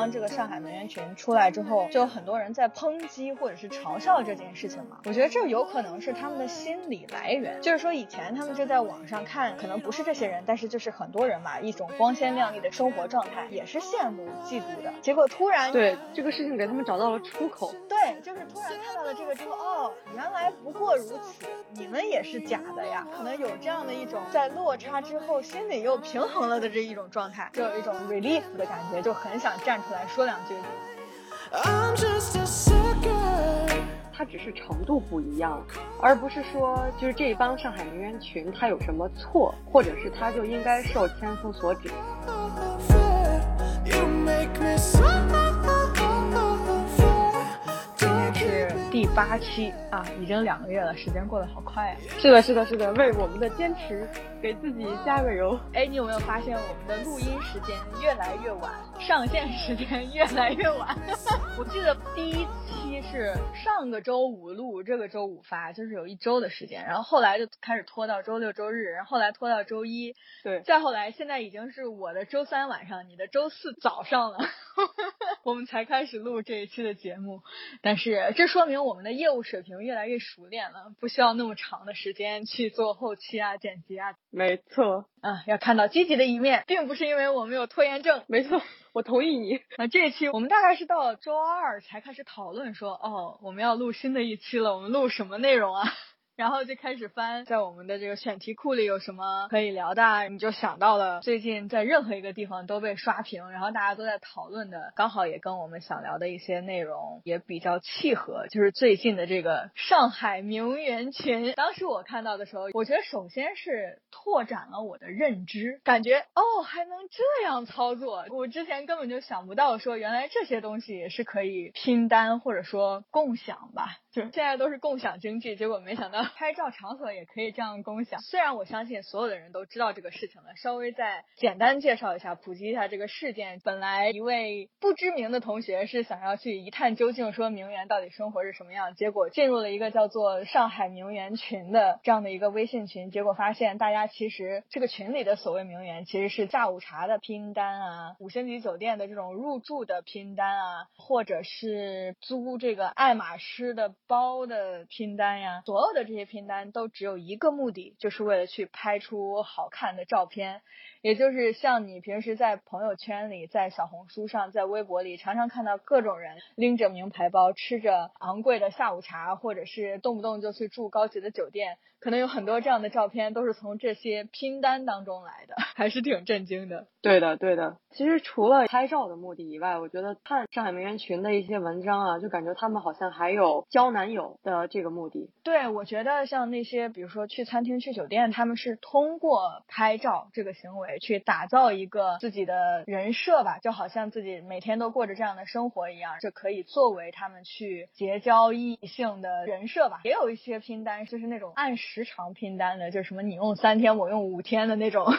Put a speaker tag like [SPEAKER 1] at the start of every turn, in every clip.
[SPEAKER 1] 当这个上海名媛群出来之后，就有很多人在抨击或者是嘲笑这件事情嘛。我觉得这有可能是他们的心理来源，就是说以前他们就在网上看，可能不是这些人，但是就是很多人嘛，一种光鲜亮丽的生活状态，也是羡慕嫉妒的。结果突然
[SPEAKER 2] 对这个事情给他们找到了出口。
[SPEAKER 1] 对，就是突然看到了这个之后，哦，原来不过如此，你们也是假的呀。可能有这样的一种在落差之后心里又平衡了的这一种状态，就有一种 relief 的感觉，就很想站出来说两句。
[SPEAKER 2] 它只是程度不一样，而不是说就是这一帮上海名媛群他有什么错，或者是他就应该受千夫所指。
[SPEAKER 1] 第八期啊，已经两个月了，时间过得好快啊！
[SPEAKER 2] 是的，是的，是的，为我们的坚持给自己加个油。
[SPEAKER 1] 哎，你有没有发现我们的录音时间越来越晚，上线时间越来越晚？我记得第一期是上个周五录，这个周五发，就是有一周的时间，然后后来就开始拖到周六周日，然后后来拖到周一，
[SPEAKER 2] 对，
[SPEAKER 1] 再后来现在已经是我的周三晚上，你的周四早上了，我们才开始录这一期的节目，但是这说明。我们的业务水平越来越熟练了，不需要那么长的时间去做后期啊、剪辑啊。
[SPEAKER 2] 没错，
[SPEAKER 1] 啊，要看到积极的一面，并不是因为我们有拖延症。
[SPEAKER 2] 没错，我同意你。
[SPEAKER 1] 那这一期我们大概是到周二才开始讨论，说哦，我们要录新的一期了，我们录什么内容啊？然后就开始翻，在我们的这个选题库里有什么可以聊的，你就想到了最近在任何一个地方都被刷屏，然后大家都在讨论的，刚好也跟我们想聊的一些内容也比较契合，就是最近的这个上海名媛群。当时我看到的时候，我觉得首先是拓展了我的认知，感觉哦还能这样操作，我之前根本就想不到，说原来这些东西也是可以拼单或者说共享吧。就现在都是共享经济，结果没想到拍照场所也可以这样共享。虽然我相信所有的人都知道这个事情了，稍微再简单介绍一下，普及一下这个事件。本来一位不知名的同学是想要去一探究竟，说名媛到底生活是什么样，结果进入了一个叫做上海名媛群的这样的一个微信群，结果发现大家其实这个群里的所谓名媛，其实是下午茶的拼单啊，五星级酒店的这种入住的拼单啊，或者是租这个爱马仕的。包的拼单呀，所有的这些拼单都只有一个目的，就是为了去拍出好看的照片。也就是像你平时在朋友圈里、在小红书上、在微博里，常常看到各种人拎着名牌包，吃着昂贵的下午茶，或者是动不动就去住高级的酒店，可能有很多这样的照片都是从这些拼单当中来的，还是挺震惊的。
[SPEAKER 2] 对的，对的。其实除了拍照的目的以外，我觉得看上海名媛群的一些文章啊，就感觉他们好像还有交男友的这个目的。
[SPEAKER 1] 对，我觉得像那些比如说去餐厅、去酒店，他们是通过拍照这个行为。去打造一个自己的人设吧，就好像自己每天都过着这样的生活一样，这可以作为他们去结交异性的人设吧。也有一些拼单，就是那种按时长拼单的，就是什么你用三天，我用五天的那种。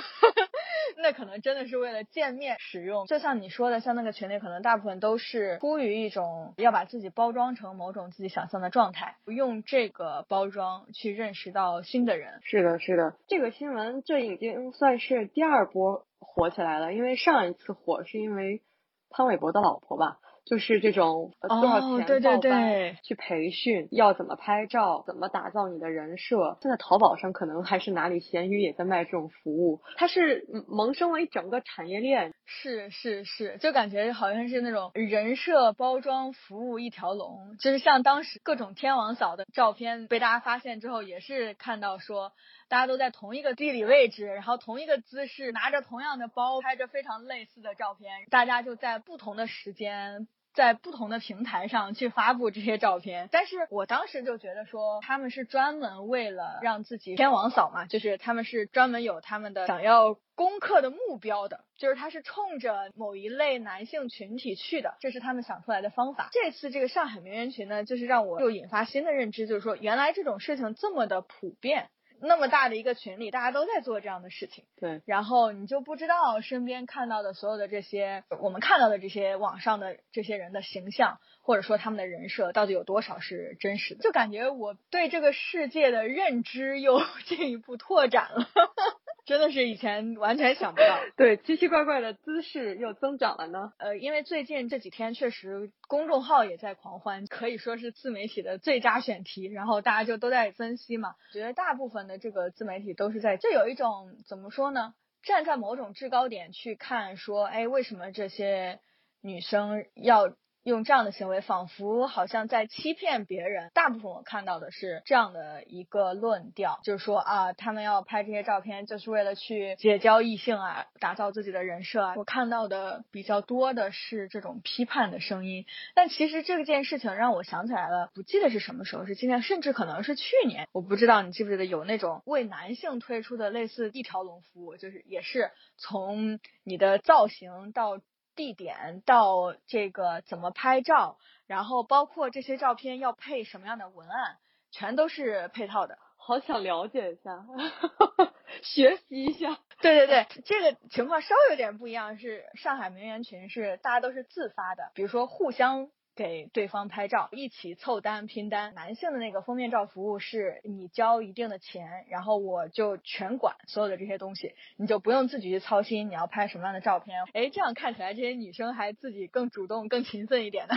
[SPEAKER 1] 那可能真的是为了见面使用，就像你说的，像那个群里，可能大部分都是出于一种要把自己包装成某种自己想象的状态，用这个包装去认识到新的人。
[SPEAKER 2] 是的，是的，这个新闻这已经算是第二波火起来了，因为上一次火是因为潘玮柏的老婆吧。就是这种多少钱报班去培训，要怎么拍照，怎么打造你的人设。现在淘宝上可能还是哪里闲鱼也在卖这种服务，它是萌生了一整个产业链。
[SPEAKER 1] 是是是，就感觉好像是那种人设包装服务一条龙。就是像当时各种天王嫂的照片被大家发现之后，也是看到说大家都在同一个地理位置，然后同一个姿势，拿着同样的包，拍着非常类似的照片，大家就在不同的时间。在不同的平台上去发布这些照片，但是我当时就觉得说他们是专门为了让自己天王嫂嘛，就是他们是专门有他们的想要攻克的目标的，就是他是冲着某一类男性群体去的，这是他们想出来的方法。这次这个上海名媛群呢，就是让我又引发新的认知，就是说原来这种事情这么的普遍。那么大的一个群里，大家都在做这样的事情，
[SPEAKER 2] 对。
[SPEAKER 1] 然后你就不知道身边看到的所有的这些，我们看到的这些网上的这些人的形象，或者说他们的人设，到底有多少是真实的？就感觉我对这个世界的认知又 进一步拓展了。真的是以前完全想不到。
[SPEAKER 2] 对，奇奇怪怪的姿势又增长了呢。
[SPEAKER 1] 呃，因为最近这几天确实公众号也在狂欢，可以说是自媒体的最佳选题，然后大家就都在分析嘛。觉得大部分的这个自媒体都是在，就有一种怎么说呢？站在某种制高点去看，说，哎，为什么这些女生要？用这样的行为，仿佛好像在欺骗别人。大部分我看到的是这样的一个论调，就是说啊，他们要拍这些照片，就是为了去结交异性啊，打造自己的人设啊。我看到的比较多的是这种批判的声音。但其实这件事情让我想起来了，不记得是什么时候，是今年，甚至可能是去年。我不知道你记不记得有那种为男性推出的类似一条龙服务，就是也是从你的造型到。地点到这个怎么拍照，然后包括这些照片要配什么样的文案，全都是配套的。
[SPEAKER 2] 好想了解一下，学习一下。
[SPEAKER 1] 对对对，这个情况稍微有点不一样，是上海名媛群是大家都是自发的，比如说互相。给对方拍照，一起凑单拼单。男性的那个封面照服务是你交一定的钱，然后我就全管所有的这些东西，你就不用自己去操心你要拍什么样的照片。哎，这样看起来这些女生还自己更主动、更勤奋一点呢。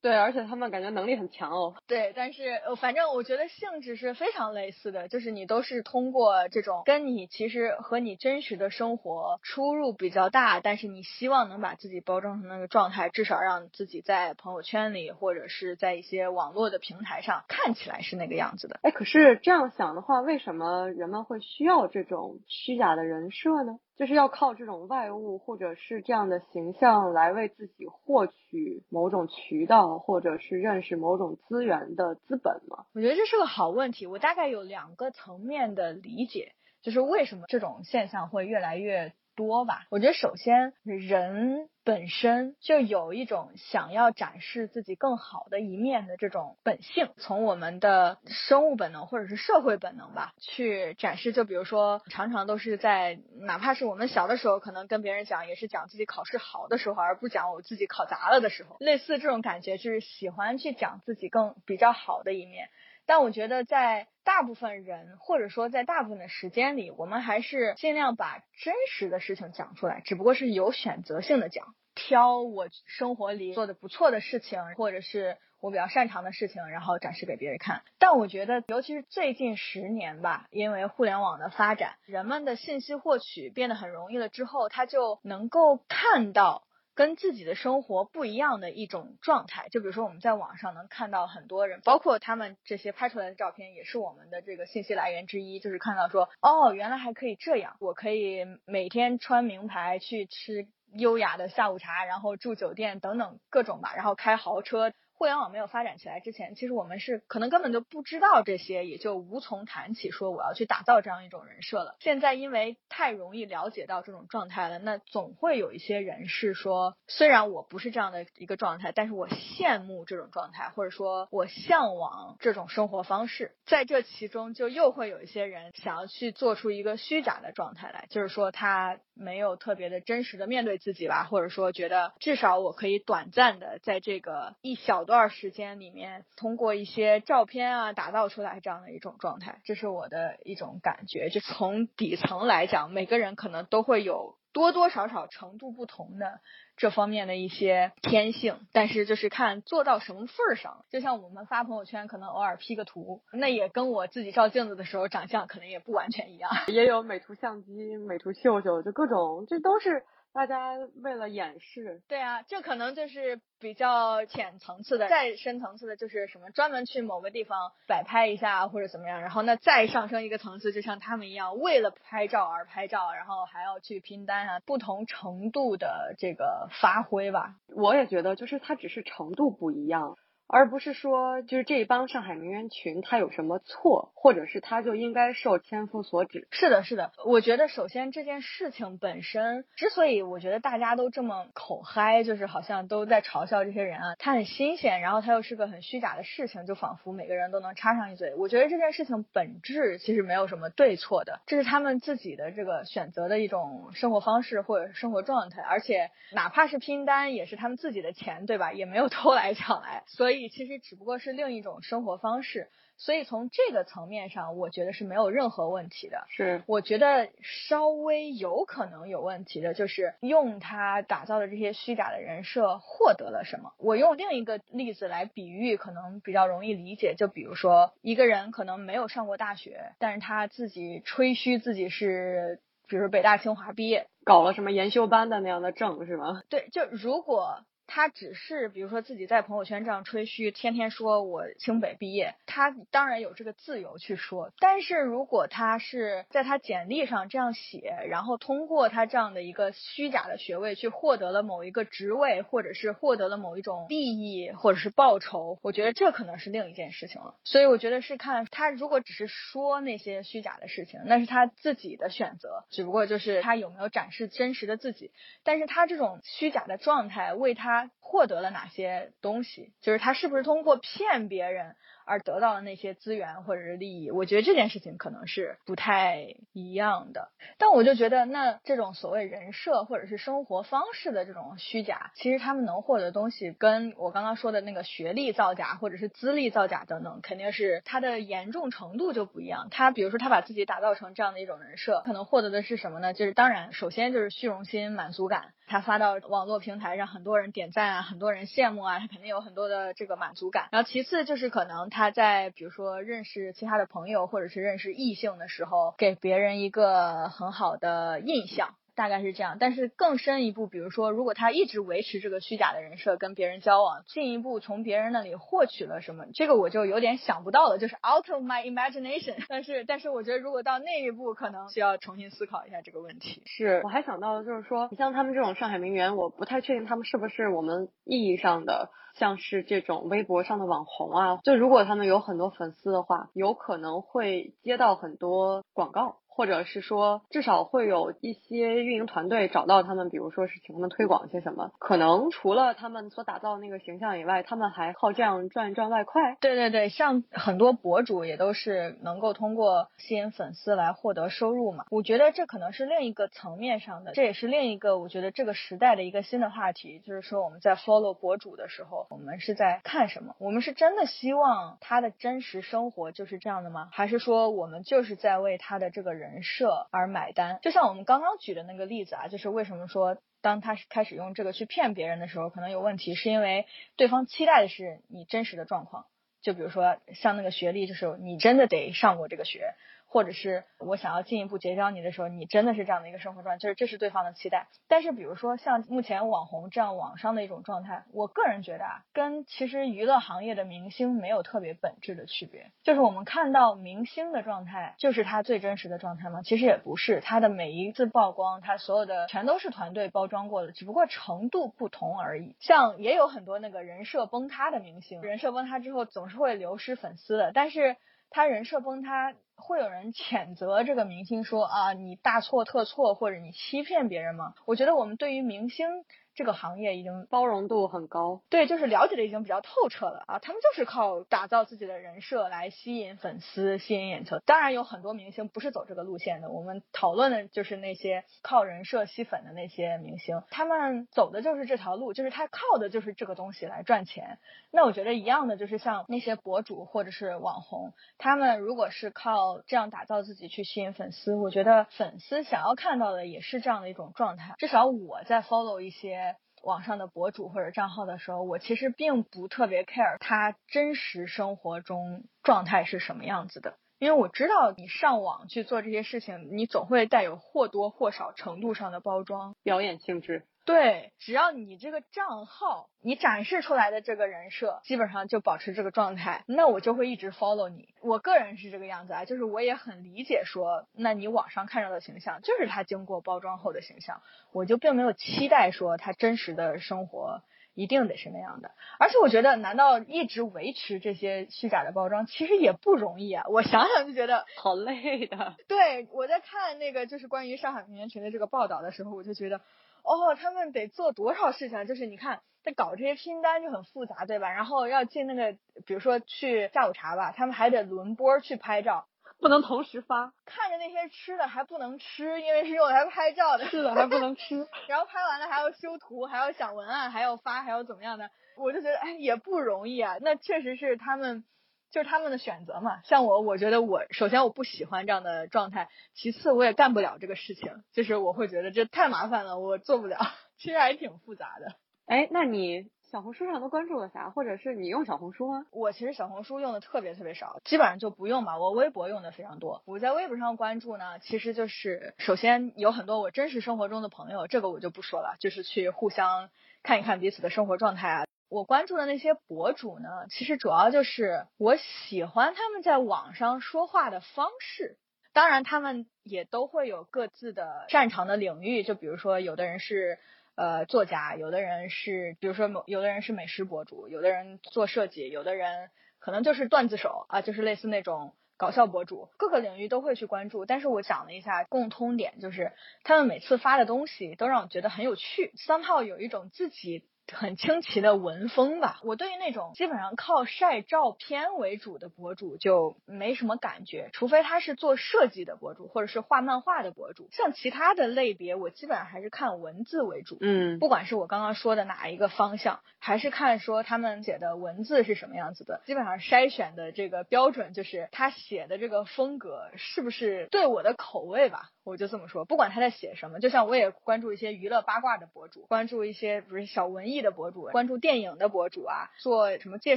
[SPEAKER 2] 对，而且他们感觉能力很强哦。
[SPEAKER 1] 对，但是呃，反正我觉得性质是非常类似的，就是你都是通过这种跟你其实和你真实的生活出入比较大，但是你希望能把自己包装成那个状态，至少让自己在朋友圈里或者是在一些网络的平台上看起来是那个样子的。
[SPEAKER 2] 哎，可是这样想的话，为什么人们会需要这种虚假的人设呢？就是要靠这种外物或者是这样的形象来为自己获取某种渠道，或者是认识某种资源的资本吗？
[SPEAKER 1] 我觉得这是个好问题。我大概有两个层面的理解，就是为什么这种现象会越来越。多吧，我觉得首先人本身就有一种想要展示自己更好的一面的这种本性，从我们的生物本能或者是社会本能吧去展示。就比如说，常常都是在哪怕是我们小的时候，可能跟别人讲也是讲自己考试好的时候，而不讲我自己考砸了的时候。类似这种感觉，就是喜欢去讲自己更比较好的一面。但我觉得，在大部分人，或者说在大部分的时间里，我们还是尽量把真实的事情讲出来，只不过是有选择性的讲，挑我生活里做的不错的事情，或者是我比较擅长的事情，然后展示给别人看。但我觉得，尤其是最近十年吧，因为互联网的发展，人们的信息获取变得很容易了之后，他就能够看到。跟自己的生活不一样的一种状态，就比如说我们在网上能看到很多人，包括他们这些拍出来的照片，也是我们的这个信息来源之一，就是看到说，哦，原来还可以这样，我可以每天穿名牌去吃优雅的下午茶，然后住酒店等等各种吧，然后开豪车。互联网没有发展起来之前，其实我们是可能根本就不知道这些，也就无从谈起说我要去打造这样一种人设了。现在因为太容易了解到这种状态了，那总会有一些人是说，虽然我不是这样的一个状态，但是我羡慕这种状态，或者说我向往这种生活方式。在这其中，就又会有一些人想要去做出一个虚假的状态来，就是说他没有特别的真实的面对自己吧，或者说觉得至少我可以短暂的在这个一小。段时间里面，通过一些照片啊，打造出来这样的一种状态，这是我的一种感觉。就从底层来讲，每个人可能都会有多多少少程度不同的这方面的一些天性，但是就是看做到什么份儿上。就像我们发朋友圈，可能偶尔 P 个图，那也跟我自己照镜子的时候长相可能也不完全一样。
[SPEAKER 2] 也有美图相机、美图秀秀，就各种，这都是。大家为了掩饰，
[SPEAKER 1] 对啊，这可能就是比较浅层次的，再深层次的就是什么专门去某个地方摆拍一下或者怎么样，然后那再上升一个层次，就像他们一样，为了拍照而拍照，然后还要去拼单啊，不同程度的这个发挥吧。
[SPEAKER 2] 我也觉得，就是它只是程度不一样。而不是说，就是这一帮上海名媛群他有什么错，或者是他就应该受千夫所指。
[SPEAKER 1] 是的，是的。我觉得首先这件事情本身，之所以我觉得大家都这么口嗨，就是好像都在嘲笑这些人啊，他很新鲜，然后他又是个很虚假的事情，就仿佛每个人都能插上一嘴。我觉得这件事情本质其实没有什么对错的，这是他们自己的这个选择的一种生活方式或者生活状态，而且哪怕是拼单，也是他们自己的钱，对吧？也没有偷来抢来，所以。其实只不过是另一种生活方式，所以从这个层面上，我觉得是没有任何问题的。
[SPEAKER 2] 是，
[SPEAKER 1] 我觉得稍微有可能有问题的，就是用他打造的这些虚假的人设获得了什么。我用另一个例子来比喻，可能比较容易理解。就比如说，一个人可能没有上过大学，但是他自己吹嘘自己是，比如北大清华毕业，
[SPEAKER 2] 搞了什么研修班的那样的证，是吗？
[SPEAKER 1] 对，就如果。他只是比如说自己在朋友圈这样吹嘘，天天说我清北毕业，他当然有这个自由去说。但是如果他是在他简历上这样写，然后通过他这样的一个虚假的学位去获得了某一个职位，或者是获得了某一种利益，或者是报酬，我觉得这可能是另一件事情了。所以我觉得是看他如果只是说那些虚假的事情，那是他自己的选择，只不过就是他有没有展示真实的自己。但是他这种虚假的状态为他。他获得了哪些东西？就是他是不是通过骗别人？而得到的那些资源或者是利益，我觉得这件事情可能是不太一样的。但我就觉得，那这种所谓人设或者是生活方式的这种虚假，其实他们能获得东西，跟我刚刚说的那个学历造假或者是资历造假等等，肯定是它的严重程度就不一样。他比如说他把自己打造成这样的一种人设，可能获得的是什么呢？就是当然，首先就是虚荣心、满足感。他发到网络平台，让很多人点赞啊，很多人羡慕啊，他肯定有很多的这个满足感。然后其次就是可能他。他在比如说认识其他的朋友或者是认识异性的时候，给别人一个很好的印象。大概是这样，但是更深一步，比如说，如果他一直维持这个虚假的人设跟别人交往，进一步从别人那里获取了什么，这个我就有点想不到了，就是 out of my imagination。但是，但是我觉得如果到那一步，可能需要重新思考一下这个问题。
[SPEAKER 2] 是，我还想到的就是说，你像他们这种上海名媛，我不太确定他们是不是我们意义上的像是这种微博上的网红啊。就如果他们有很多粉丝的话，有可能会接到很多广告。或者是说，至少会有一些运营团队找到他们，比如说是请他们推广些什么。可能除了他们所打造那个形象以外，他们还靠这样赚一赚外快。
[SPEAKER 1] 对对对，像很多博主也都是能够通过吸引粉丝来获得收入嘛。我觉得这可能是另一个层面上的，这也是另一个我觉得这个时代的一个新的话题，就是说我们在 follow 博主的时候，我们是在看什么？我们是真的希望他的真实生活就是这样的吗？还是说我们就是在为他的这个人？人设而买单，就像我们刚刚举的那个例子啊，就是为什么说当他开始用这个去骗别人的时候，可能有问题，是因为对方期待的是你真实的状况，就比如说像那个学历，就是你真的得上过这个学。或者是我想要进一步结交你的时候，你真的是这样的一个生活状态，就是这是对方的期待。但是比如说像目前网红这样网上的一种状态，我个人觉得啊，跟其实娱乐行业的明星没有特别本质的区别。就是我们看到明星的状态，就是他最真实的状态吗？其实也不是，他的每一次曝光，他所有的全都是团队包装过的，只不过程度不同而已。像也有很多那个人设崩塌的明星，人设崩塌之后总是会流失粉丝的，但是他人设崩塌。会有人谴责这个明星说啊，你大错特错，或者你欺骗别人吗？我觉得我们对于明星。这个行业已经
[SPEAKER 2] 包容度很高，
[SPEAKER 1] 对，就是了解的已经比较透彻了啊。他们就是靠打造自己的人设来吸引粉丝、吸引眼球。当然有很多明星不是走这个路线的，我们讨论的就是那些靠人设吸粉的那些明星，他们走的就是这条路，就是他靠的就是这个东西来赚钱。那我觉得一样的，就是像那些博主或者是网红，他们如果是靠这样打造自己去吸引粉丝，我觉得粉丝想要看到的也是这样的一种状态。至少我在 follow 一些。网上的博主或者账号的时候，我其实并不特别 care 他真实生活中状态是什么样子的，因为我知道你上网去做这些事情，你总会带有或多或少程度上的包装、
[SPEAKER 2] 表演性质。
[SPEAKER 1] 对，只要你这个账号，你展示出来的这个人设，基本上就保持这个状态，那我就会一直 follow 你。我个人是这个样子啊，就是我也很理解说，那你网上看到的形象就是他经过包装后的形象，我就并没有期待说他真实的生活一定得是那样的。而且我觉得，难道一直维持这些虚假的包装，其实也不容易啊？我想想就觉得
[SPEAKER 2] 好累的。
[SPEAKER 1] 对，我在看那个就是关于上海平原群的这个报道的时候，我就觉得。哦，他们得做多少事情？就是你看，在搞这些拼单就很复杂，对吧？然后要进那个，比如说去下午茶吧，他们还得轮播去拍照，
[SPEAKER 2] 不能同时发。
[SPEAKER 1] 看着那些吃的还不能吃，因为是用来拍照的。
[SPEAKER 2] 是的，还不能吃。
[SPEAKER 1] 然后拍完了还要修图，还要想文案，还要发，还要怎么样的？我就觉得，哎，也不容易啊。那确实是他们就是他们的选择嘛。像我，我觉得我首先我不喜欢这样的状态，其次我也干不了这个事情，就是我会觉得这太麻烦了，我做不了。其实还挺复杂的。
[SPEAKER 2] 哎，那你？小红书上都关注了啥？或者是你用小红书吗？
[SPEAKER 1] 我其实小红书用的特别特别少，基本上就不用吧。我微博用的非常多。我在微博上关注呢，其实就是首先有很多我真实生活中的朋友，这个我就不说了，就是去互相看一看彼此的生活状态啊。我关注的那些博主呢，其实主要就是我喜欢他们在网上说话的方式，当然他们也都会有各自的擅长的领域，就比如说有的人是。呃，作家，有的人是，比如说某，有的人是美食博主，有的人做设计，有的人可能就是段子手啊，就是类似那种搞笑博主，各个领域都会去关注。但是我讲了一下共通点，就是他们每次发的东西都让我觉得很有趣，三炮有一种自己。很清奇的文风吧，我对于那种基本上靠晒照片为主的博主就没什么感觉，除非他是做设计的博主或者是画漫画的博主。像其他的类别，我基本上还是看文字为主。
[SPEAKER 2] 嗯，
[SPEAKER 1] 不管是我刚刚说的哪一个方向，还是看说他们写的文字是什么样子的，基本上筛选的这个标准就是他写的这个风格是不是对我的口味吧。我就这么说，不管他在写什么，就像我也关注一些娱乐八卦的博主，关注一些不是小文艺的博主，关注电影的博主啊，做什么介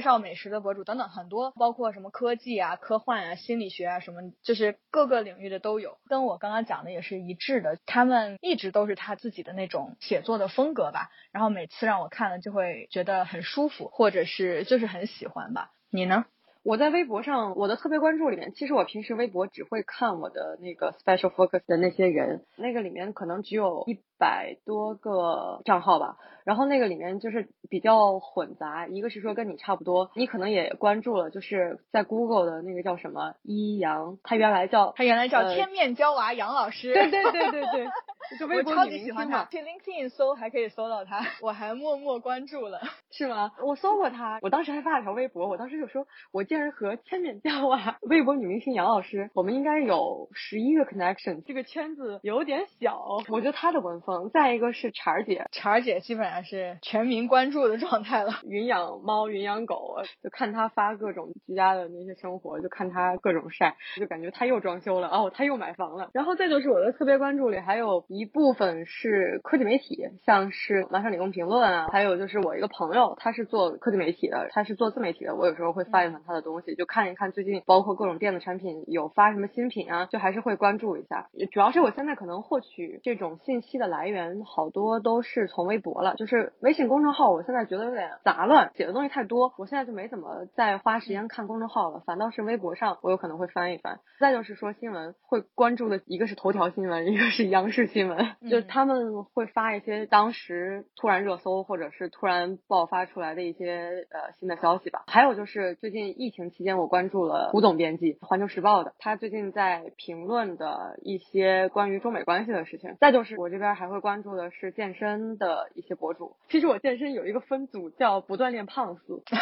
[SPEAKER 1] 绍美食的博主等等，很多，包括什么科技啊、科幻啊、心理学啊什么，就是各个领域的都有。跟我刚刚讲的也是一致的，他们一直都是他自己的那种写作的风格吧，然后每次让我看了就会觉得很舒服，或者是就是很喜欢吧。你呢？
[SPEAKER 2] 我在微博上，我的特别关注里面，其实我平时微博只会看我的那个 special focus 的那些人，那个里面可能只有一百多个账号吧。然后那个里面就是比较混杂，一个是说跟你差不多，你可能也关注了，就是在 Google 的那个叫什么一阳，他原来叫
[SPEAKER 1] 他原来叫天面娇娃杨老师，
[SPEAKER 2] 对对对对对，就微博
[SPEAKER 1] 超级喜欢他，去 LinkedIn 搜还可以搜到他，我还默默关注了，
[SPEAKER 2] 是吗？我搜过他，我当时还发了条微博，我当时就说，我竟然和千面教啊微博女明星杨老师，我们应该有十一个 connection，这个圈子有点小，我觉得他的文风，再一个是茬儿姐，
[SPEAKER 1] 茬儿姐基本上是全民关注的状态了，
[SPEAKER 2] 云养猫，云养狗，就看她发各种居家的那些生活，就看她各种晒，就感觉她又装修了，哦，她又买房了。然后再就是我的特别关注里，还有一部分是科技媒体，像是麻省理工评论啊，还有就是我一个朋友，他是做科技媒体的，他是做自媒体的，我有时候会翻一翻他的东西，就看一看最近包括各种电子产品有发什么新品啊，就还是会关注一下。主要是我现在可能获取这种信息的来源好多都是从微博了，就是微信公众号，我现在觉得有点杂乱，写的东西太多，我现在就没怎么再花时间看公众号了，反倒是微博上我有可能会翻一翻。再就是说新闻会关注的一个是头条新闻，一个是央视新闻，就他们会发一些当时突然热搜或者是突然爆发出来的一些呃新的消息吧。还有就是最近疫情期间，我关注了胡总编辑，环球时报的，他最近在评论的一些关于中美关系的事情。再就是我这边还会关注的是健身的一些博主，其实我健身有一个分组叫不锻炼胖死。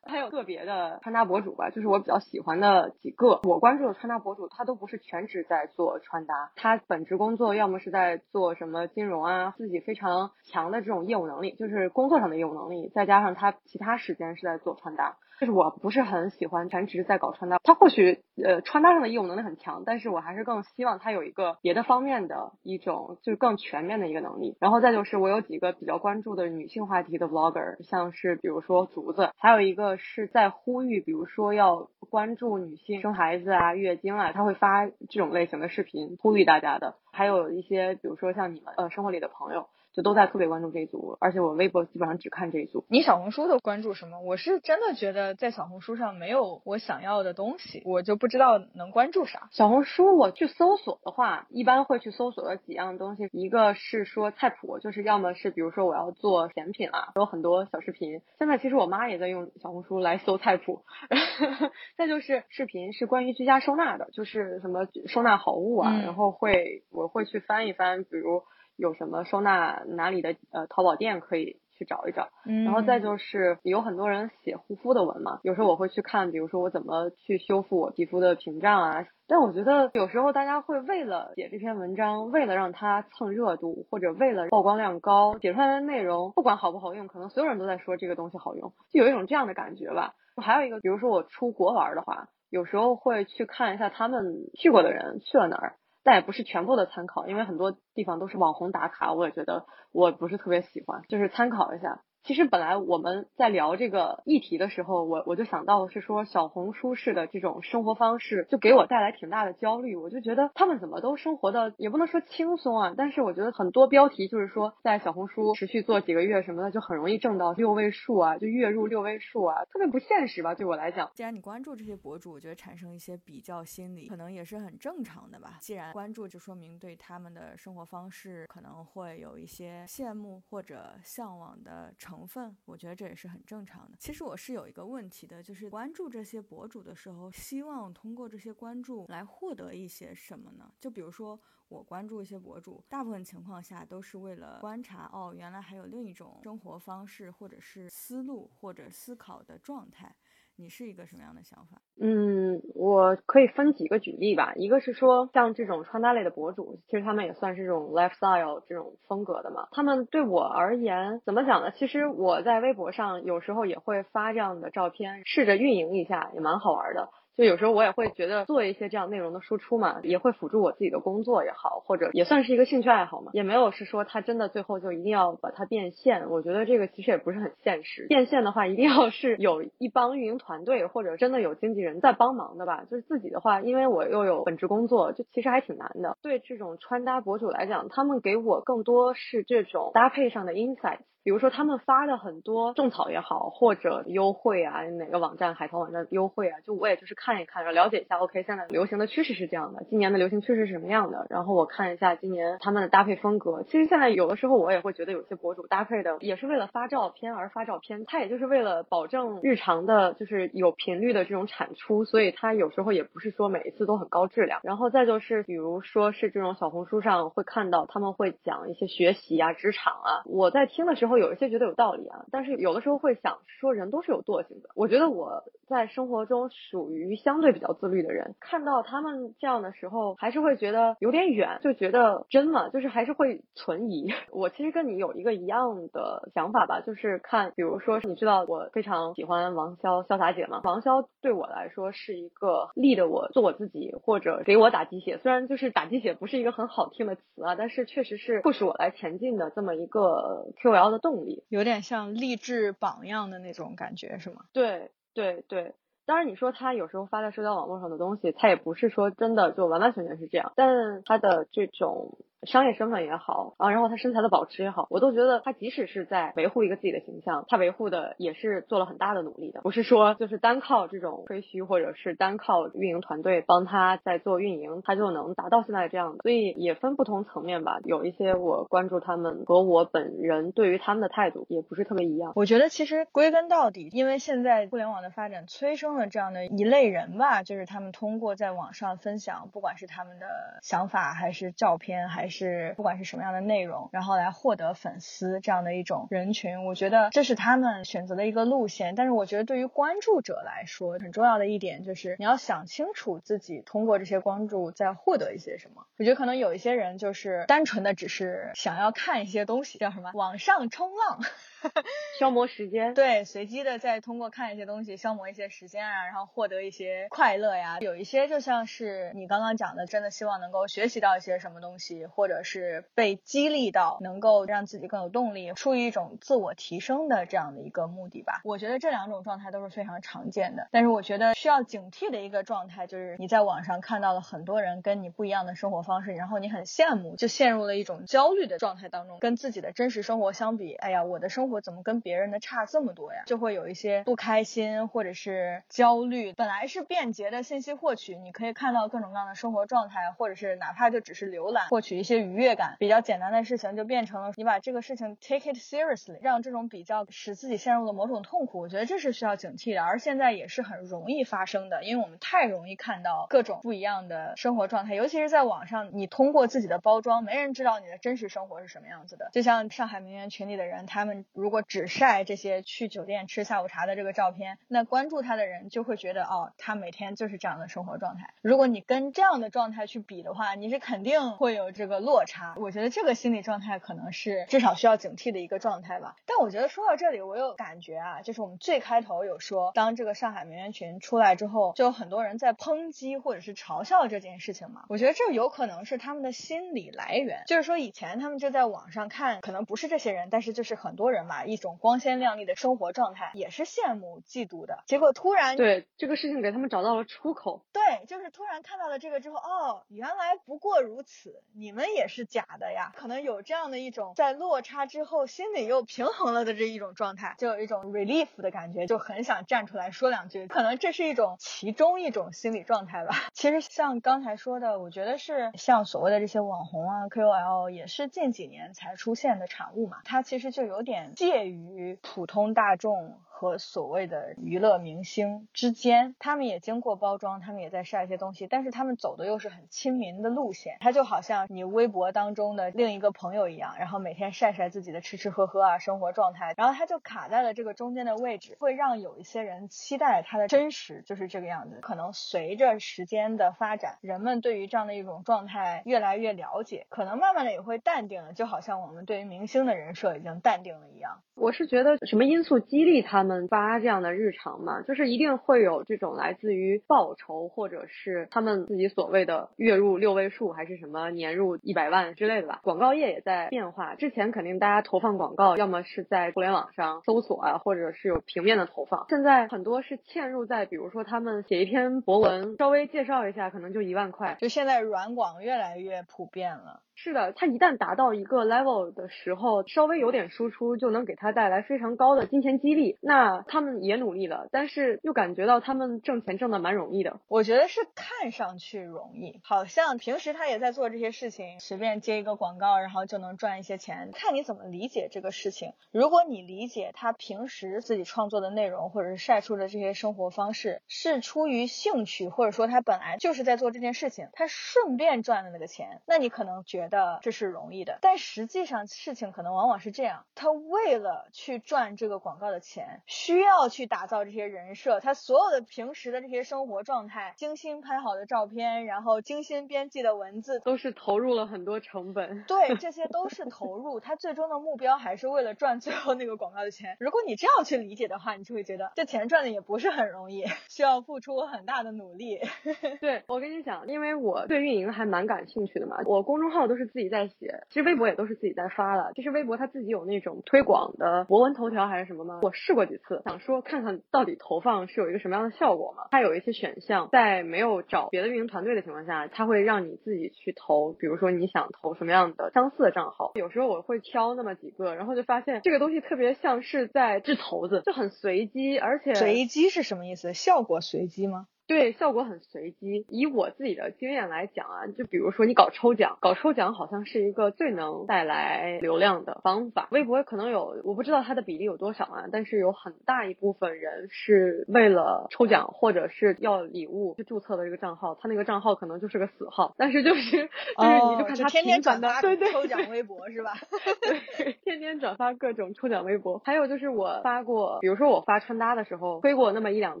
[SPEAKER 2] 还有个别的穿搭博主吧，就是我比较喜欢的几个。我关注的穿搭博主，他都不是全职在做穿搭，他本职工作要么是在做什么金融啊，自己非常强的这种业务能力，就是工作上的业务能力，再加上他其他时间是在做穿搭。就是我不是很喜欢全职在搞穿搭，他或许呃穿搭上的业务能力很强，但是我还是更希望他有一个别的方面的一种就是更全面的一个能力。然后再就是我有几个比较关注的女性话题的 vlogger，像是比如说竹子，还有一个是在呼吁，比如说要关注女性生孩子啊、月经啊，他会发这种类型的视频呼吁大家的。还有一些比如说像你们呃生活里的朋友。就都在特别关注这一组，而且我微博基本上只看这一组。
[SPEAKER 1] 你小红书都关注什么？我是真的觉得在小红书上没有我想要的东西，我就不知道能关注啥。
[SPEAKER 2] 小红书我去搜索的话，一般会去搜索的几样东西，一个是说菜谱，就是要么是比如说我要做甜品啊，有很多小视频。现在其实我妈也在用小红书来搜菜谱。再就是视频是关于居家收纳的，就是什么收纳好物啊，然后会我会去翻一翻，比如。有什么收纳哪里的呃淘宝店可以去找一找。然后再就是有很多人写护肤的文嘛，有时候我会去看，比如说我怎么去修复我皮肤的屏障啊。但我觉得有时候大家会为了写这篇文章，为了让它蹭热度，或者为了曝光量高，写出来的内容不管好不好用，可能所有人都在说这个东西好用，就有一种这样的感觉吧。还有一个，比如说我出国玩的话，有时候会去看一下他们去过的人去了哪儿，但也不是全部的参考，因为很多地方都是网红打卡，我也觉得我不是特别喜欢，就是参考一下。其实本来我们在聊这个议题的时候，我我就想到是说小红书式的这种生活方式，就给我带来挺大的焦虑。我就觉得他们怎么都生活的也不能说轻松啊，但是我觉得很多标题就是说在小红书持续做几个月什么的，就很容易挣到六位数啊，就月入六位数啊，特别不现实吧？对我来讲。
[SPEAKER 3] 既然你关注这些博主，我觉得产生一些比较心理，可能也是很正常的吧。既然关注，就说明对他们的生活方式可能会有一些羡慕或者向往的成分。我觉得。这也是很正常的。其实我是有一个问题的，就是关注这些博主的时候，希望通过这些关注来获得一些什么呢？就比如说我关注一些博主，大部分情况下都是为了观察，哦，原来还有另一种生活方式，或者是思路或者思考的状态。你是一个什么样的想法？
[SPEAKER 2] 嗯，我可以分几个举例吧。一个是说，像这种穿搭类的博主，其实他们也算是这种 lifestyle 这种风格的嘛。他们对我而言，怎么讲呢？其实我在微博上有时候也会发这样的照片，试着运营一下，也蛮好玩的。就有时候我也会觉得做一些这样内容的输出嘛，也会辅助我自己的工作也好，或者也算是一个兴趣爱好嘛，也没有是说他真的最后就一定要把它变现。我觉得这个其实也不是很现实。变现的话，一定要是有一帮运营团队或者真的有经纪人在帮忙的吧。就是自己的话，因为我又有本职工作，就其实还挺难的。对这种穿搭博主来讲，他们给我更多是这种搭配上的 insight。比如说他们发的很多种草也好，或者优惠啊，哪个网站海淘网站优惠啊，就我也就是看一看，然后了解一下。OK，现在流行的趋势是这样的，今年的流行趋势是什么样的？然后我看一下今年他们的搭配风格。其实现在有的时候我也会觉得有些博主搭配的也是为了发照片而发照片，他也就是为了保证日常的就是有频率的这种产出，所以他有时候也不是说每一次都很高质量。然后再就是比如说是这种小红书上会看到他们会讲一些学习啊、职场啊，我在听的时候。会有一些觉得有道理啊，但是有的时候会想说人都是有惰性的。我觉得我在生活中属于相对比较自律的人，看到他们这样的时候，还是会觉得有点远，就觉得真嘛，就是还是会存疑。我其实跟你有一个一样的想法吧，就是看，比如说你知道我非常喜欢王潇潇洒姐嘛，王潇对我来说是一个立的我做我自己或者给我打鸡血，虽然就是打鸡血不是一个很好听的词啊，但是确实是促使我来前进的这么一个 QL 的。动力
[SPEAKER 1] 有点像励志榜样的那种感觉，是吗？
[SPEAKER 2] 对对对，当然你说他有时候发在社交网络上的东西，他也不是说真的就完完全全是这样，但他的这种。商业身份也好啊，然后他身材的保持也好，我都觉得他即使是在维护一个自己的形象，他维护的也是做了很大的努力的，不是说就是单靠这种吹嘘，或者是单靠运营团队帮他在做运营，他就能达到现在这样的。所以也分不同层面吧，有一些我关注他们和我本人对于他们的态度也不是特别一样。
[SPEAKER 1] 我觉得其实归根到底，因为现在互联网的发展催生了这样的一类人吧，就是他们通过在网上分享，不管是他们的想法，还是照片，还是是不管是什么样的内容，然后来获得粉丝这样的一种人群，我觉得这是他们选择的一个路线。但是我觉得对于关注者来说，很重要的一点就是你要想清楚自己通过这些关注在获得一些什么。我觉得可能有一些人就是单纯的只是想要看一些东西，叫什么网上冲浪。
[SPEAKER 2] 消磨时间，
[SPEAKER 1] 对，随机的再通过看一些东西消磨一些时间啊，然后获得一些快乐呀。有一些就像是你刚刚讲的，真的希望能够学习到一些什么东西，或者是被激励到，能够让自己更有动力，出于一种自我提升的这样的一个目的吧。我觉得这两种状态都是非常常见的。但是我觉得需要警惕的一个状态，就是你在网上看到了很多人跟你不一样的生活方式，然后你很羡慕，就陷入了一种焦虑的状态当中，跟自己的真实生活相比，哎呀，我的生我怎么跟别人的差这么多呀？就会有一些不开心或者是焦虑。本来是便捷的信息获取，你可以看到各种各样的生活状态，或者是哪怕就只是浏览获取一些愉悦感，比较简单的事情就变成了你把这个事情 take it seriously，让这种比较使自己陷入了某种痛苦。我觉得这是需要警惕的，而现在也是很容易发生的，因为我们太容易看到各种不一样的生活状态，尤其是在网上，你通过自己的包装，没人知道你的真实生活是什么样子的。就像上海名媛群里的人，他们。如果只晒这些去酒店吃下午茶的这个照片，那关注他的人就会觉得哦，他每天就是这样的生活状态。如果你跟这样的状态去比的话，你是肯定会有这个落差。我觉得这个心理状态可能是至少需要警惕的一个状态吧。但我觉得说到这里，我有感觉啊，就是我们最开头有说，当这个上海名媛群出来之后，就有很多人在抨击或者是嘲笑这件事情嘛。我觉得这有可能是他们的心理来源，就是说以前他们就在网上看，可能不是这些人，但是就是很多人嘛，一种光鲜亮丽的生活状态，也是羡慕嫉妒的。结果突然
[SPEAKER 2] 对这个事情给他们找到了出口。
[SPEAKER 1] 对，就是突然看到了这个之后，哦，原来不过如此，你们也是假的呀。可能有这样的一种在落差之后心里又平衡了的这一种状态，就有一种 relief 的感觉，就很想站出来说两句。可能这是一种其中一种心理状态吧。其实像刚才说的，我觉得是像所谓的这些网红啊、KOL，也是近几年才出现的产物嘛。它其实就有点介于普通大众。和所谓的娱乐明星之间，他们也经过包装，他们也在晒一些东西，但是他们走的又是很亲民的路线。他就好像你微博当中的另一个朋友一样，然后每天晒晒自己的吃吃喝喝啊生活状态，然后他就卡在了这个中间的位置，会让有一些人期待他的真实就是这个样子。可能随着时间的发展，人们对于这样的一种状态越来越了解，可能慢慢的也会淡定了，就好像我们对于明星的人设已经淡定了一样。
[SPEAKER 2] 我是觉得什么因素激励他们？们发这样的日常嘛，就是一定会有这种来自于报酬，或者是他们自己所谓的月入六位数，还是什么年入一百万之类的吧。广告业也在变化，之前肯定大家投放广告，要么是在互联网上搜索啊，或者是有平面的投放。现在很多是嵌入在，比如说他们写一篇博文，稍微介绍一下，可能就一万块。
[SPEAKER 1] 就现在软广越来越普遍了。
[SPEAKER 2] 是的，他一旦达到一个 level 的时候，稍微有点输出就能给他带来非常高的金钱激励。那他们也努力了，但是又感觉到他们挣钱挣的蛮容易的。
[SPEAKER 1] 我觉得是看上去容易，好像平时他也在做这些事情，随便接一个广告，然后就能赚一些钱。看你怎么理解这个事情。如果你理解他平时自己创作的内容，或者是晒出的这些生活方式是出于兴趣，或者说他本来就是在做这件事情，他顺便赚的那个钱，那你可能觉。的这是容易的，但实际上事情可能往往是这样，他为了去赚这个广告的钱，需要去打造这些人设，他所有的平时的这些生活状态，精心拍好的照片，然后精心编辑的文字，
[SPEAKER 2] 都是投入了很多成本。
[SPEAKER 1] 对，这些都是投入，他最终的目标还是为了赚最后那个广告的钱。如果你这样去理解的话，你就会觉得这钱赚的也不是很容易，需要付出很大的努力。
[SPEAKER 2] 对我跟你讲，因为我对运营还蛮感兴趣的嘛，我公众号都是。是自己在写，其实微博也都是自己在发的。其实微博他自己有那种推广的博文头条还是什么吗？我试过几次，想说看看到底投放是有一个什么样的效果嘛。它有一些选项，在没有找别的运营团队的情况下，它会让你自己去投。比如说你想投什么样的相似的账号，有时候我会挑那么几个，然后就发现这个东西特别像是在掷骰子，就很随机，而且
[SPEAKER 1] 随机是什么意思？效果随机吗？
[SPEAKER 2] 对，效果很随机。以我自己的经验来讲啊，就比如说你搞抽奖，搞抽奖好像是一个最能带来流量的方法。微博可能有，我不知道它的比例有多少啊，但是有很大一部分人是为了抽奖或者是要礼物去注册的这个账号，他那个账号可能就是个死号，但是就是就是你就看他
[SPEAKER 1] 天天转发
[SPEAKER 2] 对对
[SPEAKER 1] 抽奖微博是吧？
[SPEAKER 2] 对，天天转发各种抽奖微博。还有就是我发过，比如说我发穿搭的时候，推过那么一两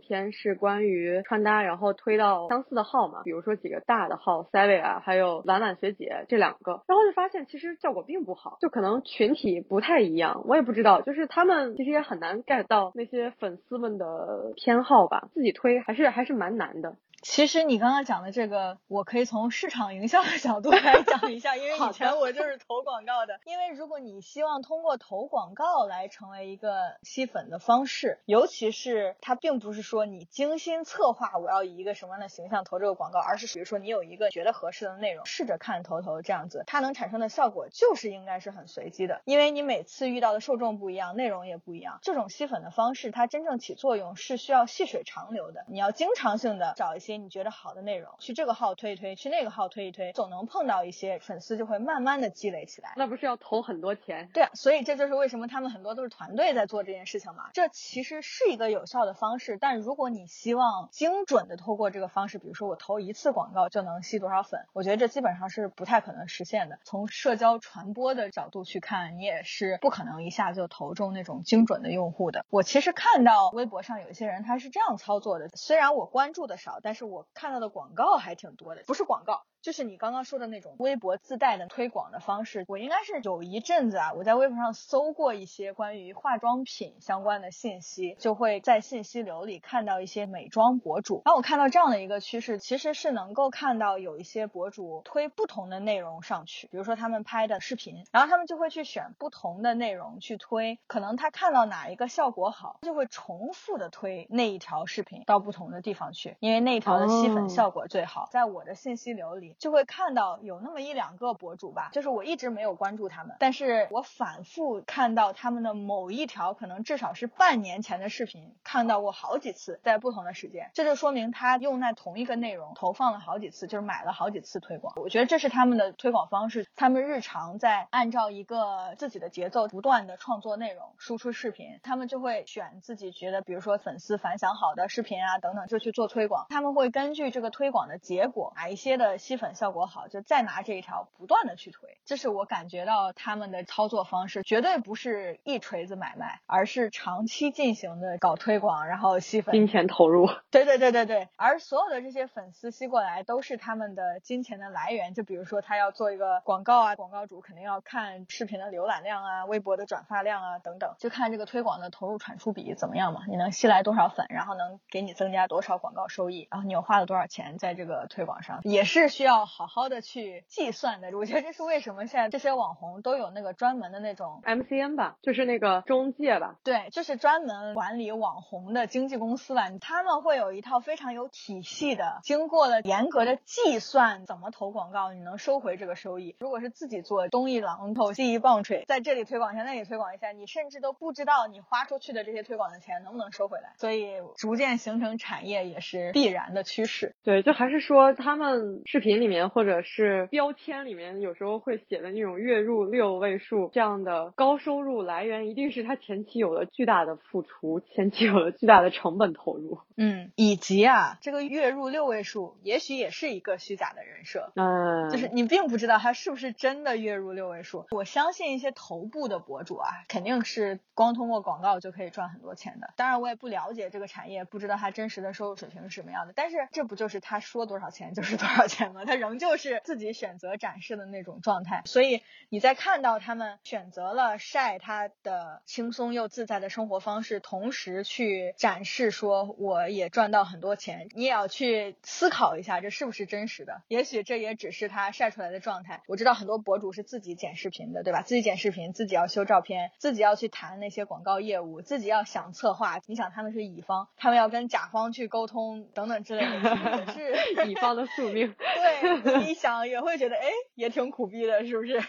[SPEAKER 2] 篇是关于穿搭。然后推到相似的号嘛，比如说几个大的号 s a v i 啊，还有懒懒学姐这两个，然后就发现其实效果并不好，就可能群体不太一样，我也不知道，就是他们其实也很难 get 到那些粉丝们的偏好吧，自己推还是还是蛮难的。
[SPEAKER 1] 其实你刚刚讲的这个，我可以从市场营销的角度来讲一下，因为以前我就是投广告的。因为如果你希望通过投广告来成为一个吸粉的方式，尤其是它并不是说你精心策划我要以一个什么样的形象投这个广告，而是比如说你有一个觉得合适的内容，试着看投投这样子，它能产生的效果就是应该是很随机的，因为你每次遇到的受众不一样，内容也不一样。这种吸粉的方式，它真正起作用是需要细水长流的，你要经常性的找一些。些你觉得好的内容，去这个号推一推，去那个号推一推，总能碰到一些粉丝，就会慢慢的积累起来。
[SPEAKER 2] 那不是要投很多钱？
[SPEAKER 1] 对啊，所以这就是为什么他们很多都是团队在做这件事情嘛。这其实是一个有效的方式，但如果你希望精准的通过这个方式，比如说我投一次广告就能吸多少粉，我觉得这基本上是不太可能实现的。从社交传播的角度去看，你也是不可能一下就投中那种精准的用户的。我其实看到微博上有一些人他是这样操作的，虽然我关注的少，但是是我看到的广告还挺多的，不是广告。就是你刚刚说的那种微博自带的推广的方式，我应该是有一阵子啊，我在微博上搜过一些关于化妆品相关的信息，就会在信息流里看到一些美妆博主。然后我看到这样的一个趋势，其实是能够看到有一些博主推不同的内容上去，比如说他们拍的视频，然后他们就会去选不同的内容去推，可能他看到哪一个效果好，就会重复的推那一条视频到不同的地方去，因为那一条的吸粉效果最好。在我的信息流里。就会看到有那么一两个博主吧，就是我一直没有关注他们，但是我反复看到他们的某一条，可能至少是半年前的视频，看到过好几次，在不同的时间，这就说明他用那同一个内容投放了好几次，就是买了好几次推广。我觉得这是他们的推广方式，他们日常在按照一个自己的节奏，不断的创作内容，输出视频，他们就会选自己觉得，比如说粉丝反响好的视频啊等等，就去做推广。他们会根据这个推广的结果，哪一些的吸粉。效果好，就再拿这一条不断的去推，这是我感觉到他们的操作方式，绝对不是一锤子买卖，而是长期进行的搞推广，然后吸粉，
[SPEAKER 2] 金钱投入。
[SPEAKER 1] 对对对对对，而所有的这些粉丝吸过来，都是他们的金钱的来源。就比如说他要做一个广告啊，广告主肯定要看视频的浏览量啊，微博的转发量啊等等，就看这个推广的投入产出比怎么样嘛，你能吸来多少粉，然后能给你增加多少广告收益，然后你又花了多少钱在这个推广上，也是需要。要好好的去计算的，我觉得这是为什么现在这些网红都有那个专门的那种
[SPEAKER 2] MCN 吧，就是那个中介吧，
[SPEAKER 1] 对，就是专门管理网红的经纪公司吧，他们会有一套非常有体系的，经过了严格的计算，怎么投广告你能收回这个收益。如果是自己做东一榔头西一棒槌，在这里推广一下，那里推广一下，你甚至都不知道你花出去的这些推广的钱能不能收回来。所以逐渐形成产业也是必然的趋势。
[SPEAKER 2] 对，就还是说他们视频里。面或者是标签里面有时候会写的那种月入六位数这样的高收入来源，一定是他前期有了巨大的付出，前期有了巨大的成本投入。
[SPEAKER 1] 嗯，以及啊，这个月入六位数也许也是一个虚假的人设，嗯，就是你并不知道他是不是真的月入六位数。我相信一些头部的博主啊，肯定是光通过广告就可以赚很多钱的。当然，我也不了解这个产业，不知道他真实的收入水平是什么样的。但是这不就是他说多少钱就是多少钱吗？他。仍旧是自己选择展示的那种状态，所以你在看到他们选择了晒他的轻松又自在的生活方式，同时去展示说我也赚到很多钱，你也要去思考一下这是不是真实的。也许这也只是他晒出来的状态。我知道很多博主是自己剪视频的，对吧？自己剪视频，自己要修照片，自己要去谈那些广告业务，自己要想策划。你想他们是乙方，他们要跟甲方去沟通等等之类的，也是
[SPEAKER 2] 乙方的宿命。
[SPEAKER 1] 对。你 一想也会觉得，哎，也挺苦逼的，是不是？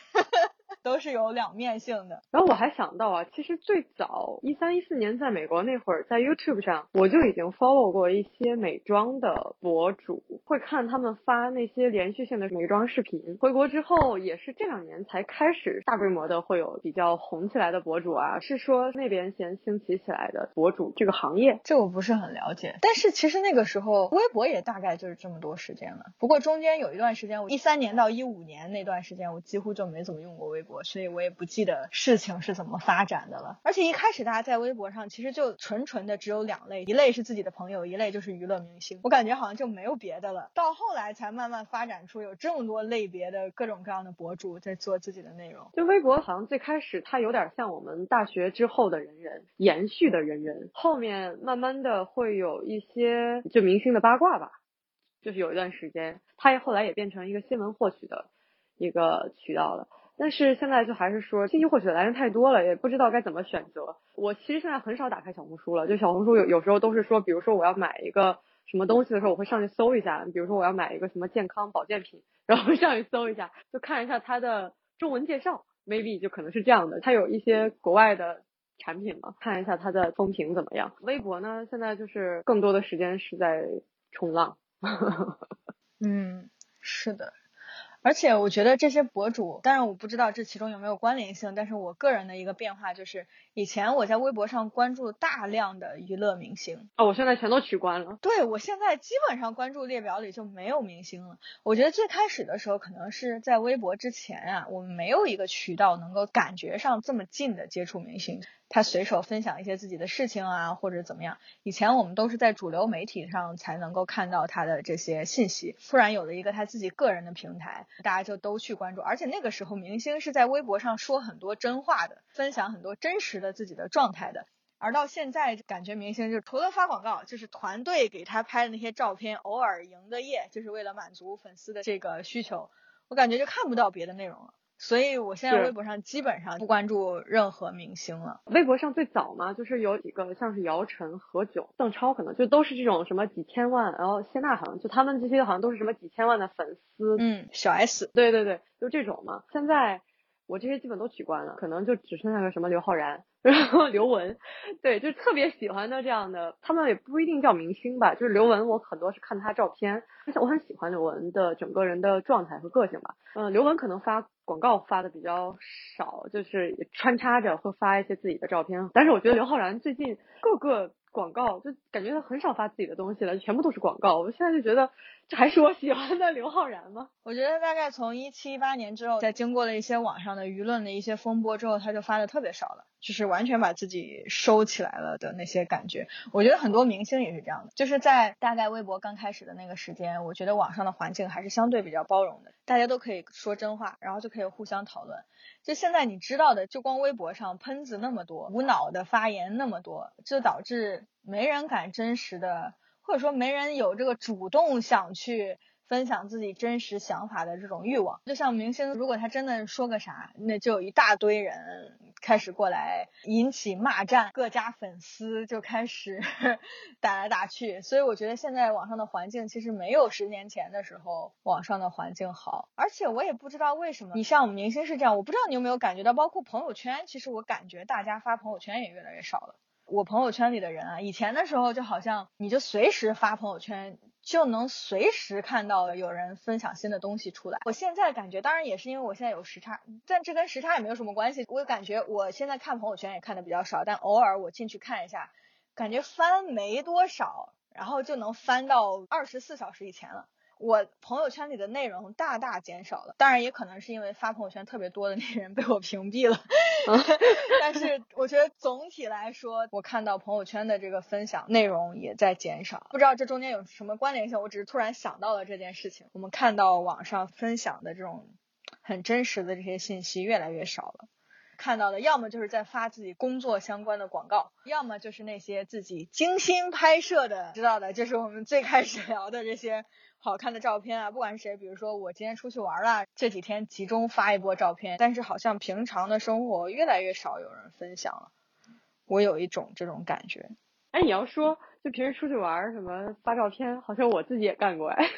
[SPEAKER 1] 都是有两面性的。
[SPEAKER 2] 然后我还想到啊，其实最早一三一四年在美国那会儿，在 YouTube 上我就已经 follow 过一些美妆的博主，会看他们发那些连续性的美妆视频。回国之后也是这两年才开始大规模的会有比较红起来的博主啊，是说那边先兴起起来的博主这个行业，
[SPEAKER 1] 这我不是很了解。但是其实那个时候微博也大概就是这么多时间了。不过中间有一段时间，我一三年到一五年那段时间，我几乎就没怎么用过微博。所以我也不记得事情是怎么发展的了。而且一开始大家在微博上其实就纯纯的只有两类，一类是自己的朋友，一类就是娱乐明星。我感觉好像就没有别的了。到后来才慢慢发展出有这么多类别的各种各样的博主在做自己的内容。
[SPEAKER 2] 就微博好像最开始它有点像我们大学之后的人人延续的人人，后面慢慢的会有一些就明星的八卦吧，就是有一段时间，它也后来也变成一个新闻获取的一个渠道了。但是现在就还是说信息获取的来源太多了，也不知道该怎么选择。我其实现在很少打开小红书了，就小红书有有时候都是说，比如说我要买一个什么东西的时候，我会上去搜一下。比如说我要买一个什么健康保健品，然后 上去搜一下，就看一下它的中文介绍，maybe 就可能是这样的。它有一些国外的产品嘛，看一下它的风评怎么样。微博呢，现在就是更多的时间是在冲浪。
[SPEAKER 1] 嗯，是的。而且我觉得这些博主，当然我不知道这其中有没有关联性，但是我个人的一个变化就是，以前我在微博上关注大量的娱乐明星，
[SPEAKER 2] 哦，我现在全都取关了。
[SPEAKER 1] 对，我现在基本上关注列表里就没有明星了。我觉得最开始的时候，可能是在微博之前啊，我们没有一个渠道能够感觉上这么近的接触明星。他随手分享一些自己的事情啊，或者怎么样？以前我们都是在主流媒体上才能够看到他的这些信息。突然有了一个他自己个人的平台，大家就都去关注。而且那个时候，明星是在微博上说很多真话的，分享很多真实的自己的状态的。而到现在，感觉明星就除了发广告，就是团队给他拍的那些照片，偶尔营个业，就是为了满足粉丝的这个需求。我感觉就看不到别的内容了。所以，我现在微博上基本上不关注任何明星了。
[SPEAKER 2] 微博上最早嘛，就是有几个像是姚晨、何炅、邓超，可能就都是这种什么几千万，然后谢娜好像就他们这些好像都是什么几千万的粉丝。
[SPEAKER 1] 嗯，小 S。
[SPEAKER 2] 对对对，就这种嘛。现在我这些基本都取关了，可能就只剩下个什么刘昊然。然后刘雯，对，就特别喜欢的这样的，他们也不一定叫明星吧，就是刘雯，我很多是看她照片，而且我很喜欢刘雯的整个人的状态和个性吧。嗯，刘雯可能发广告发的比较少，就是穿插着会发一些自己的照片，但是我觉得刘昊然最近各个。广告就感觉他很少发自己的东西了，全部都是广告。我现在就觉得这还是我喜欢的刘昊然吗？
[SPEAKER 1] 我觉得大概从一七一八年之后，在经过了一些网上的舆论的一些风波之后，他就发的特别少了，就是完全把自己收起来了的那些感觉。我觉得很多明星也是这样的，就是在大概微博刚开始的那个时间，我觉得网上的环境还是相对比较包容的，大家都可以说真话，然后就可以互相讨论。就现在你知道的，就光微博上喷子那么多，无脑的发言那么多，就导致没人敢真实的，或者说没人有这个主动想去。分享自己真实想法的这种欲望，就像明星，如果他真的说个啥，那就有一大堆人开始过来引起骂战，各家粉丝就开始 打来打去。所以我觉得现在网上的环境其实没有十年前的时候网上的环境好，而且我也不知道为什么，你像我们明星是这样，我不知道你有没有感觉到，包括朋友圈，其实我感觉大家发朋友圈也越来越少了。我朋友圈里的人啊，以前的时候就好像你就随时发朋友圈。就能随时看到有人分享新的东西出来。我现在感觉，当然也是因为我现在有时差，但这跟时差也没有什么关系。我感觉我现在看朋友圈也看的比较少，但偶尔我进去看一下，感觉翻没多少，然后就能翻到二十四小时以前了。我朋友圈里的内容大大减少了，当然也可能是因为发朋友圈特别多的那些人被我屏蔽了。但是我觉得总体来说，我看到朋友圈的这个分享内容也在减少，不知道这中间有什么关联性。我只是突然想到了这件事情。我们看到网上分享的这种很真实的这些信息越来越少了，看到的要么就是在发自己工作相关的广告，要么就是那些自己精心拍摄的，知道的，就是我们最开始聊的这些。好看的照片啊，不管是谁，比如说我今天出去玩了，这几天集中发一波照片，但是好像平常的生活越来越少有人分享了，我有一种这种感觉。
[SPEAKER 2] 哎，你要说就平时出去玩什么发照片，好像我自己也干过哎，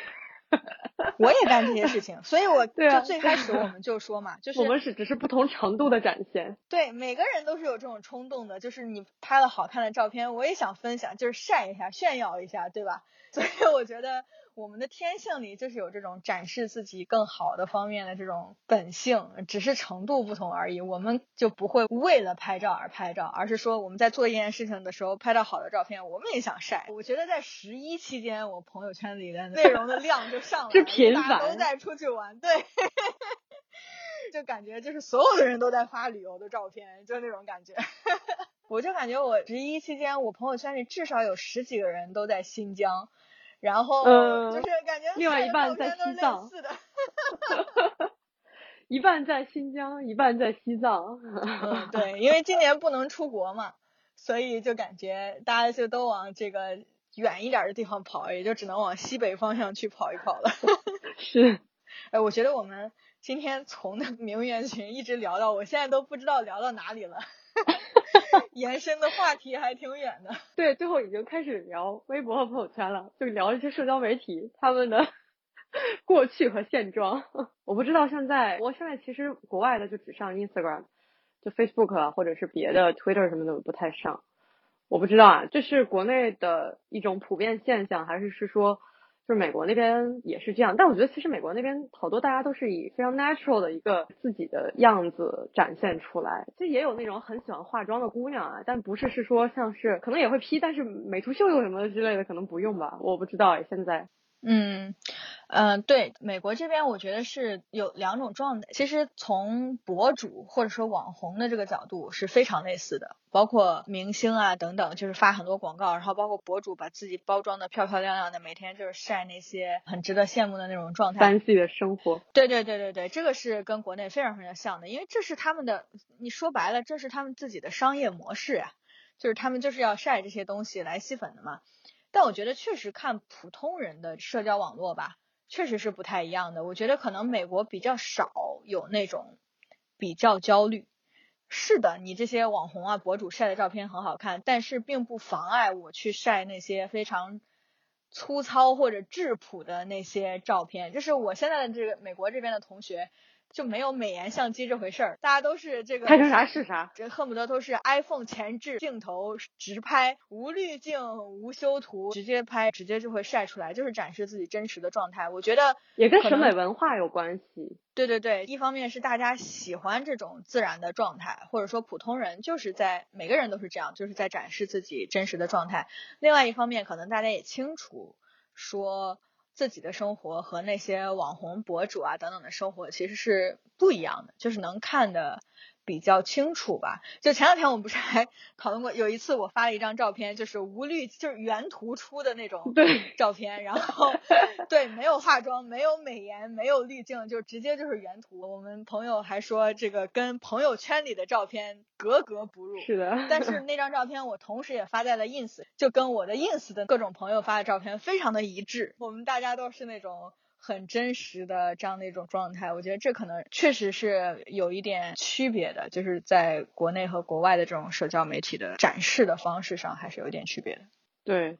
[SPEAKER 1] 我也干这些事情，所以我就最开始我们就说嘛，就 是
[SPEAKER 2] 我们是只是不同程度的展现。
[SPEAKER 1] 对，每个人都是有这种冲动的，就是你拍了好看的照片，我也想分享，就是晒一下，炫耀一下，对吧？所以我觉得。我们的天性里就是有这种展示自己更好的方面的这种本性，只是程度不同而已。我们就不会为了拍照而拍照，而是说我们在做一件事情的时候拍到好的照片，我们也想晒。我觉得在十一期间，我朋友圈里的 内容的量就上来了，大家都在出去玩，对，就感觉就是所有的人都在发旅游的照片，就那种感觉。我就感觉我十一期间，我朋友圈里至少有十几个人都在新疆。然后就是感觉
[SPEAKER 2] 另外一半在西藏，一半在新疆，一半在西藏。
[SPEAKER 1] 嗯 对，因为今年不能出国嘛，所以就感觉大家就都往这个远一点的地方跑，也就只能往西北方向去跑一跑了。
[SPEAKER 2] 是，
[SPEAKER 1] 哎，我觉得我们今天从那名媛群一直聊到，我现在都不知道聊到哪里了。延伸的话题还挺远的，
[SPEAKER 2] 对，最后已经开始聊微博和朋友圈了，就聊一些社交媒体他们的 过去和现状。我不知道现在，我现在其实国外的就只上 Instagram，就 Facebook 啊，或者是别的 Twitter 什么的不太上。我不知道啊，这是国内的一种普遍现象，还是是说就是美国那边也是这样，但我觉得其实美国那边好多大家都是以非常 natural 的一个自己的样子展现出来。其实也有那种很喜欢化妆的姑娘啊，但不是是说像是可能也会 P，但是美图秀秀什么之类的可能不用吧，我不知道哎，现在。
[SPEAKER 1] 嗯，嗯，对，美国这边我觉得是有两种状态。其实从博主或者说网红的这个角度是非常类似的，包括明星啊等等，就是发很多广告，然后包括博主把自己包装的漂漂亮亮的，每天就是晒那些很值得羡慕的那种状态
[SPEAKER 2] ，fancy 的生活。
[SPEAKER 1] 对对对对对，这个是跟国内非常非常像的，因为这是他们的，你说白了，这是他们自己的商业模式呀，就是他们就是要晒这些东西来吸粉的嘛。但我觉得确实看普通人的社交网络吧，确实是不太一样的。我觉得可能美国比较少有那种比较焦虑。是的，你这些网红啊、博主晒的照片很好看，但是并不妨碍我去晒那些非常粗糙或者质朴的那些照片。就是我现在的这个美国这边的同学。就没有美颜相机这回事儿，大家都是这个
[SPEAKER 2] 拍成啥是啥，
[SPEAKER 1] 这恨不得都是 iPhone 前置镜头直拍，无滤镜、无修图，直接拍，直接就会晒出来，就是展示自己真实的状态。我觉得
[SPEAKER 2] 也跟审美文化有关系。
[SPEAKER 1] 对对对，一方面是大家喜欢这种自然的状态，或者说普通人就是在每个人都是这样，就是在展示自己真实的状态。另外一方面，可能大家也清楚说。自己的生活和那些网红博主啊等等的生活其实是不一样的，就是能看的。比较清楚吧，就前两天我们不是还 讨论过，有一次我发了一张照片，就是无滤，就是原图出的那种照片，然后 对，没有化妆，没有美颜，没有滤镜，就直接就是原图。我们朋友还说这个跟朋友圈里的照片格格不入。
[SPEAKER 2] 是的。
[SPEAKER 1] 但是那张照片我同时也发在了 ins，就跟我的 ins 的各种朋友发的照片非常的一致，我们大家都是那种。很真实的这样的一种状态，我觉得这可能确实是有一点区别的，就是在国内和国外的这种社交媒体的展示的方式上，还是有一点区别的。
[SPEAKER 2] 对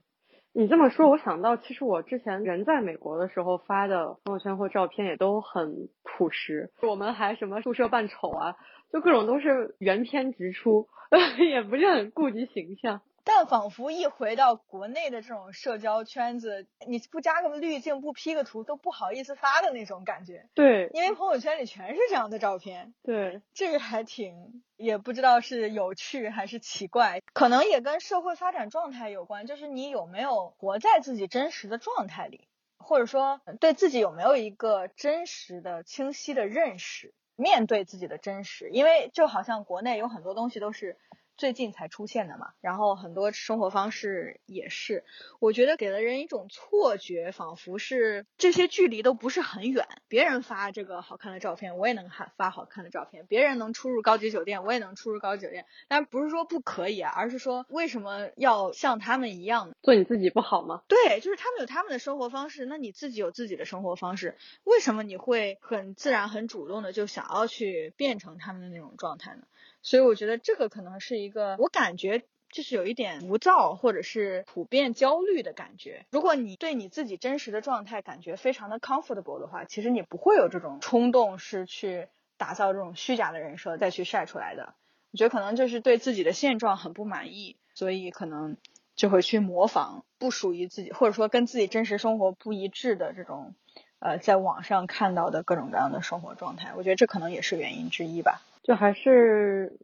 [SPEAKER 2] 你这么说，我想到其实我之前人在美国的时候发的朋友圈或照片也都很朴实，我们还什么宿舍扮丑啊，就各种都是原片直出，也不是很顾及形象。
[SPEAKER 1] 但仿佛一回到国内的这种社交圈子，你不加个滤镜，不 P 个图，都不好意思发的那种感觉。
[SPEAKER 2] 对，
[SPEAKER 1] 因为朋友圈里全是这样的照片。
[SPEAKER 2] 对，
[SPEAKER 1] 这个还挺，也不知道是有趣还是奇怪，可能也跟社会发展状态有关，就是你有没有活在自己真实的状态里，或者说对自己有没有一个真实的、清晰的认识，面对自己的真实。因为就好像国内有很多东西都是。最近才出现的嘛，然后很多生活方式也是，我觉得给了人一种错觉，仿佛是这些距离都不是很远。别人发这个好看的照片，我也能看发好看的照片；别人能出入高级酒店，我也能出入高级酒店。但不是说不可以啊，而是说为什么要像他们一样
[SPEAKER 2] 做你自己不好吗？
[SPEAKER 1] 对，就是他们有他们的生活方式，那你自己有自己的生活方式，为什么你会很自然、很主动的就想要去变成他们的那种状态呢？所以我觉得这个可能是一个，我感觉就是有一点浮躁或者是普遍焦虑的感觉。如果你对你自己真实的状态感觉非常的 comfortable 的话，其实你不会有这种冲动是去打造这种虚假的人设再去晒出来的。我觉得可能就是对自己的现状很不满意，所以可能就会去模仿不属于自己或者说跟自己真实生活不一致的这种，呃，在网上看到的各种各样的生活状态。我觉得这可能也是原因之一吧。
[SPEAKER 2] 就还是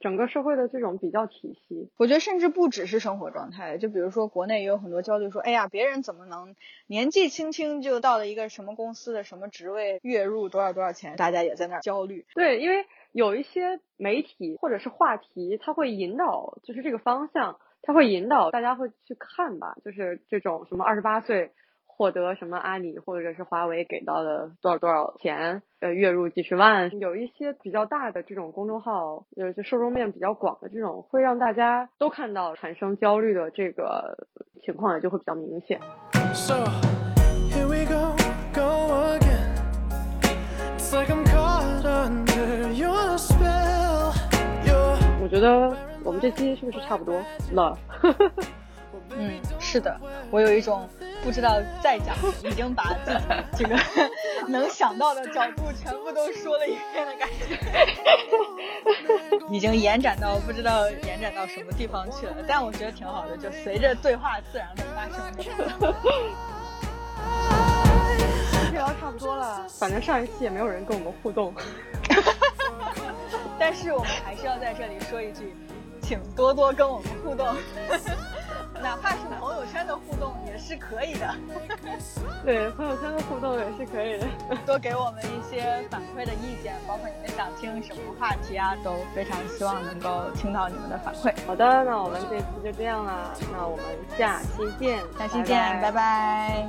[SPEAKER 2] 整个社会的这种比较体系，
[SPEAKER 1] 我觉得甚至不只是生活状态，就比如说国内也有很多焦虑，说哎呀，别人怎么能年纪轻轻就到了一个什么公司的什么职位，月入多少多少钱，大家也在那儿焦虑。
[SPEAKER 2] 对，因为有一些媒体或者是话题，它会引导，就是这个方向，它会引导大家会去看吧，就是这种什么二十八岁。获得什么阿里或者是华为给到的多少多少钱，呃，月入几十万，有一些比较大的这种公众号，呃，就受众面比较广的这种，会让大家都看到产生焦虑的这个情况也就会比较明显。我觉得我们这期是不是差不多了？
[SPEAKER 1] 嗯，是的，我有一种。不知道再讲，已经把自己这个 能想到的角度全部都说了一遍的感觉，已经延展到不知道延展到什么地方去了。但我觉得挺好的，就随着对话自然的发生。
[SPEAKER 2] 反正上一期也没有人跟我们互动。
[SPEAKER 1] 但是我们还是要在这里说一句，请多多跟我们互动。哪怕是朋友圈的互动也是可以的，
[SPEAKER 2] 对，朋友圈的互动也是可以的，
[SPEAKER 1] 多给我们一些反馈的意见，包括你们想听什么话题啊，都非常希望能够听到你们的反馈。
[SPEAKER 2] 好的，那我们这次就这样了，那我们下期见，
[SPEAKER 1] 下期见，拜拜。